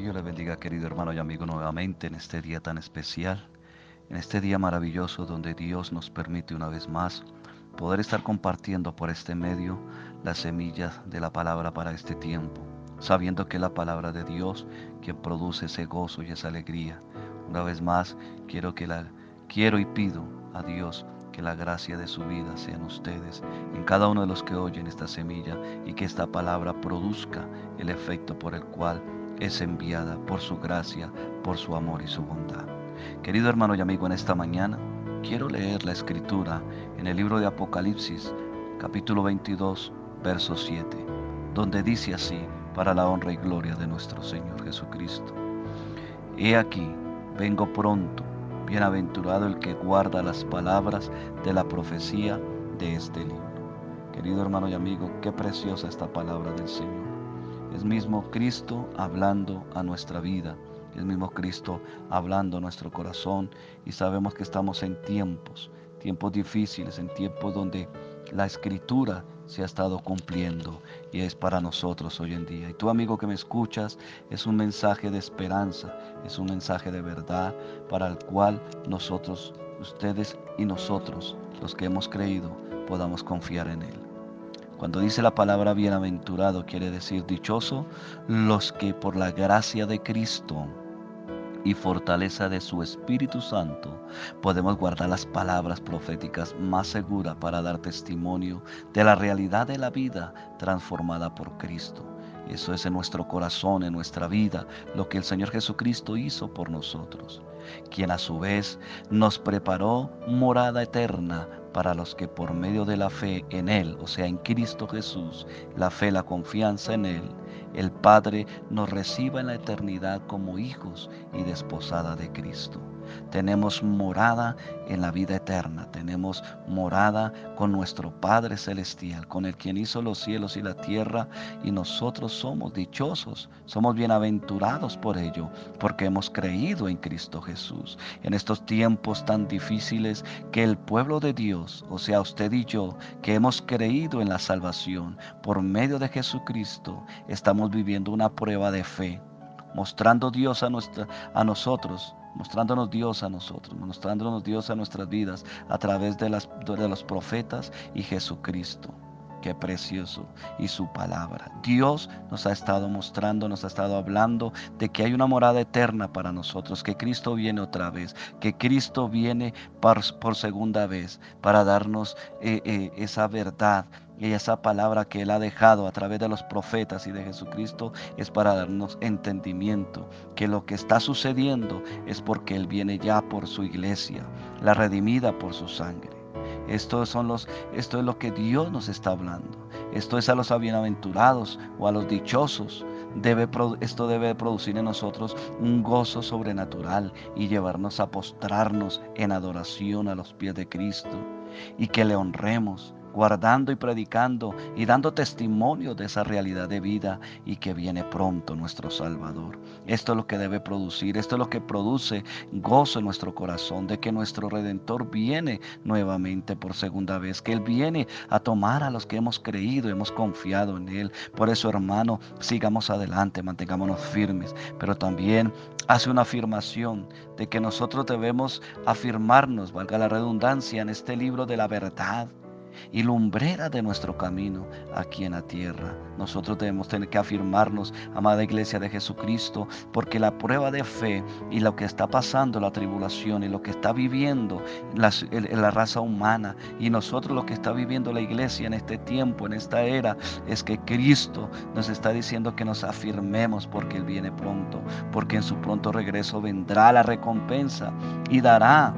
Dios le bendiga, querido hermano y amigo, nuevamente en este día tan especial, en este día maravilloso donde Dios nos permite una vez más poder estar compartiendo por este medio las semillas de la palabra para este tiempo, sabiendo que la palabra de Dios quien produce ese gozo y esa alegría. Una vez más, quiero que la quiero y pido a Dios que la gracia de su vida sean ustedes, en cada uno de los que oyen esta semilla y que esta palabra produzca el efecto por el cual es enviada por su gracia, por su amor y su bondad. Querido hermano y amigo, en esta mañana quiero leer la escritura en el libro de Apocalipsis, capítulo 22, verso 7, donde dice así, para la honra y gloria de nuestro Señor Jesucristo. He aquí, vengo pronto, bienaventurado el que guarda las palabras de la profecía de este libro. Querido hermano y amigo, qué preciosa esta palabra del Señor. Es mismo Cristo hablando a nuestra vida, es mismo Cristo hablando a nuestro corazón y sabemos que estamos en tiempos, tiempos difíciles, en tiempos donde la escritura se ha estado cumpliendo y es para nosotros hoy en día. Y tú amigo que me escuchas, es un mensaje de esperanza, es un mensaje de verdad para el cual nosotros, ustedes y nosotros, los que hemos creído, podamos confiar en él. Cuando dice la palabra bienaventurado, quiere decir dichoso los que por la gracia de Cristo y fortaleza de su Espíritu Santo podemos guardar las palabras proféticas más seguras para dar testimonio de la realidad de la vida transformada por Cristo. Eso es en nuestro corazón, en nuestra vida, lo que el Señor Jesucristo hizo por nosotros, quien a su vez nos preparó morada eterna para los que por medio de la fe en Él, o sea, en Cristo Jesús, la fe, la confianza en Él, el Padre nos reciba en la eternidad como hijos y desposada de Cristo tenemos morada en la vida eterna, tenemos morada con nuestro Padre Celestial, con el quien hizo los cielos y la tierra, y nosotros somos dichosos, somos bienaventurados por ello, porque hemos creído en Cristo Jesús. En estos tiempos tan difíciles que el pueblo de Dios, o sea, usted y yo, que hemos creído en la salvación por medio de Jesucristo, estamos viviendo una prueba de fe mostrando Dios a, nuestra, a nosotros mostrándonos Dios a nosotros, mostrándonos Dios a nuestras vidas a través de, las, de los profetas y Jesucristo. Qué precioso. Y su palabra. Dios nos ha estado mostrando, nos ha estado hablando de que hay una morada eterna para nosotros, que Cristo viene otra vez, que Cristo viene por, segunda vez para darnos eh, eh, esa verdad y esa palabra que Él ha dejado a través de los profetas y de Jesucristo es para darnos entendimiento que lo que está sucediendo es porque Él viene ya por su iglesia, la redimida por su sangre. Esto, son los, esto es lo que Dios nos está hablando. Esto es a los bienaventurados o a los dichosos. Debe, esto debe producir en nosotros un gozo sobrenatural y llevarnos a postrarnos en adoración a los pies de Cristo y que le honremos guardando y predicando y dando testimonio de esa realidad de vida y que viene pronto nuestro Salvador. Esto es lo que debe producir, esto es lo que produce gozo en nuestro corazón de que nuestro Redentor viene nuevamente por segunda vez, que Él viene a tomar a los que hemos creído, hemos confiado en Él. Por eso, hermano, sigamos adelante, mantengámonos firmes, pero también hace una afirmación de que nosotros debemos afirmarnos, valga la redundancia, en este libro de la verdad y lumbrera de nuestro camino aquí en la tierra. Nosotros debemos tener que afirmarnos, amada iglesia de Jesucristo, porque la prueba de fe y lo que está pasando, la tribulación y lo que está viviendo la, la raza humana y nosotros lo que está viviendo la iglesia en este tiempo, en esta era, es que Cristo nos está diciendo que nos afirmemos porque Él viene pronto, porque en su pronto regreso vendrá la recompensa y dará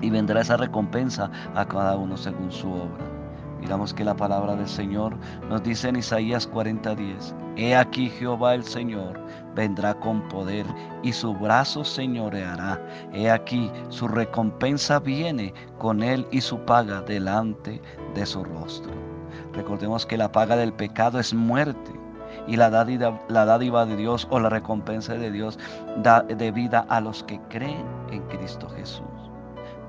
y vendrá esa recompensa a cada uno según su obra. Miramos que la palabra del Señor nos dice en Isaías 40:10, He aquí Jehová el Señor vendrá con poder y su brazo señoreará. He aquí su recompensa viene con él y su paga delante de su rostro. Recordemos que la paga del pecado es muerte y la dádiva, la dádiva de Dios o la recompensa de Dios da de vida a los que creen en Cristo Jesús.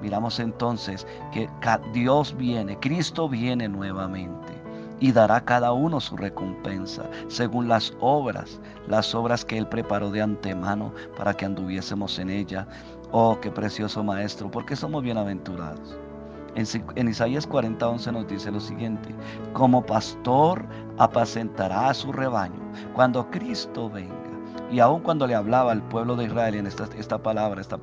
Miramos entonces que Dios viene, Cristo viene nuevamente. y dará a cada uno su recompensa, según las obras, las obras que Él preparó de antemano para que anduviésemos en ella. Oh, qué precioso Maestro, porque somos bienaventurados. En, en Isaías 40:11 nos dice lo siguiente, como pastor apacentará a su rebaño cuando Cristo venga. Y aun cuando le hablaba al pueblo de Israel en esta, esta palabra, esta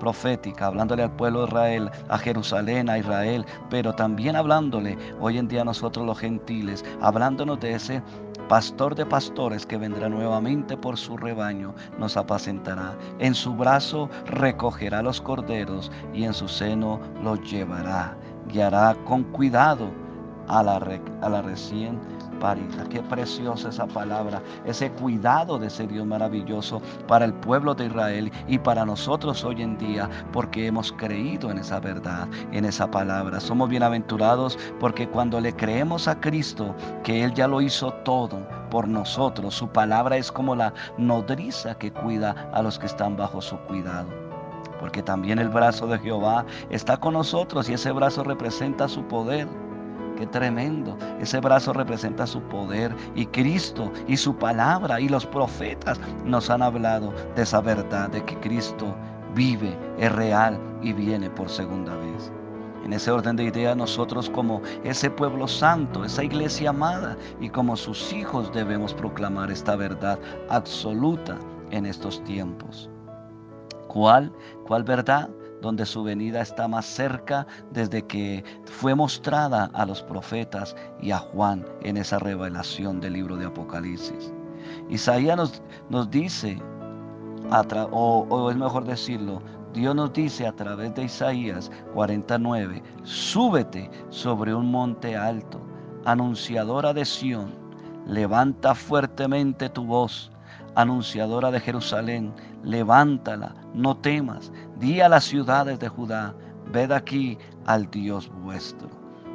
profética, hablándole al pueblo de Israel, a Jerusalén, a Israel, pero también hablándole hoy en día a nosotros los gentiles, hablándonos de ese pastor de pastores que vendrá nuevamente por su rebaño, nos apacentará. En su brazo recogerá los corderos y en su seno los llevará. Guiará con cuidado a la, a la recién Qué preciosa esa palabra, ese cuidado de ese Dios maravilloso para el pueblo de Israel y para nosotros hoy en día, porque hemos creído en esa verdad, en esa palabra. Somos bienaventurados porque cuando le creemos a Cristo, que Él ya lo hizo todo por nosotros, su palabra es como la nodriza que cuida a los que están bajo su cuidado porque también el brazo de Jehová está con nosotros y ese brazo representa su poder. Qué tremendo. Ese brazo representa su poder y Cristo y su palabra y los profetas nos han hablado de esa verdad, de que Cristo vive, es real y viene por segunda vez. En ese orden de ideas nosotros como ese pueblo santo, esa iglesia amada y como sus hijos debemos proclamar esta verdad absoluta en estos tiempos. ¿Cuál? ¿Cuál verdad? Donde su venida está más cerca desde que fue mostrada a los profetas y a Juan en esa revelación del libro de Apocalipsis. Isaías nos, nos dice, o, o es mejor decirlo, Dios nos dice a través de Isaías 49, súbete sobre un monte alto, anunciadora de Sión, levanta fuertemente tu voz, anunciadora de Jerusalén, levántala, no temas, di a las ciudades de Judá, ved aquí al Dios vuestro.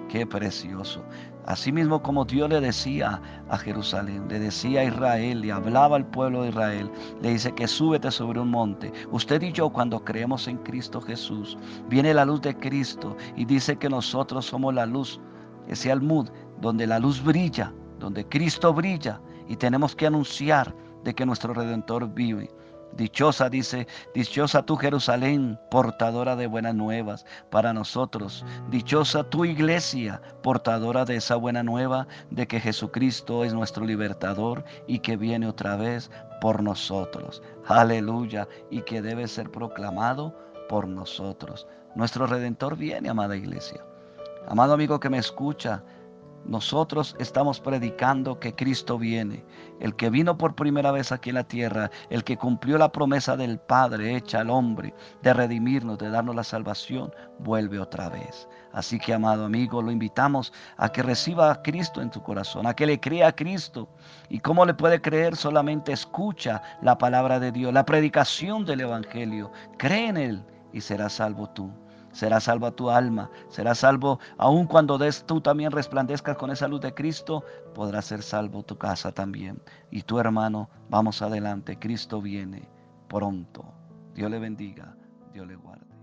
Qué precioso. Asimismo como Dios le decía a Jerusalén, le decía a Israel, le hablaba al pueblo de Israel, le dice que súbete sobre un monte. Usted y yo cuando creemos en Cristo Jesús, viene la luz de Cristo y dice que nosotros somos la luz, ese almud, donde la luz brilla, donde Cristo brilla y tenemos que anunciar de que nuestro Redentor vive. Dichosa, dice, dichosa tu Jerusalén, portadora de buenas nuevas para nosotros. Dichosa tu iglesia, portadora de esa buena nueva de que Jesucristo es nuestro libertador y que viene otra vez por nosotros. Aleluya, y que debe ser proclamado por nosotros. Nuestro Redentor viene, amada iglesia. Amado amigo que me escucha, nosotros estamos predicando que Cristo viene, el que vino por primera vez aquí en la tierra, el que cumplió la promesa del Padre hecha al hombre de redimirnos, de darnos la salvación, vuelve otra vez. Así que, amado amigo, lo invitamos a que reciba a Cristo en tu corazón, a que le crea a Cristo. ¿Y cómo le puede creer? Solamente escucha la palabra de Dios, la predicación del Evangelio. Cree en Él y serás salvo tú será salva tu alma, será salvo aun cuando des, tú también resplandezcas con esa luz de Cristo, podrá ser salvo tu casa también. Y tu hermano, vamos adelante, Cristo viene pronto. Dios le bendiga, Dios le guarde.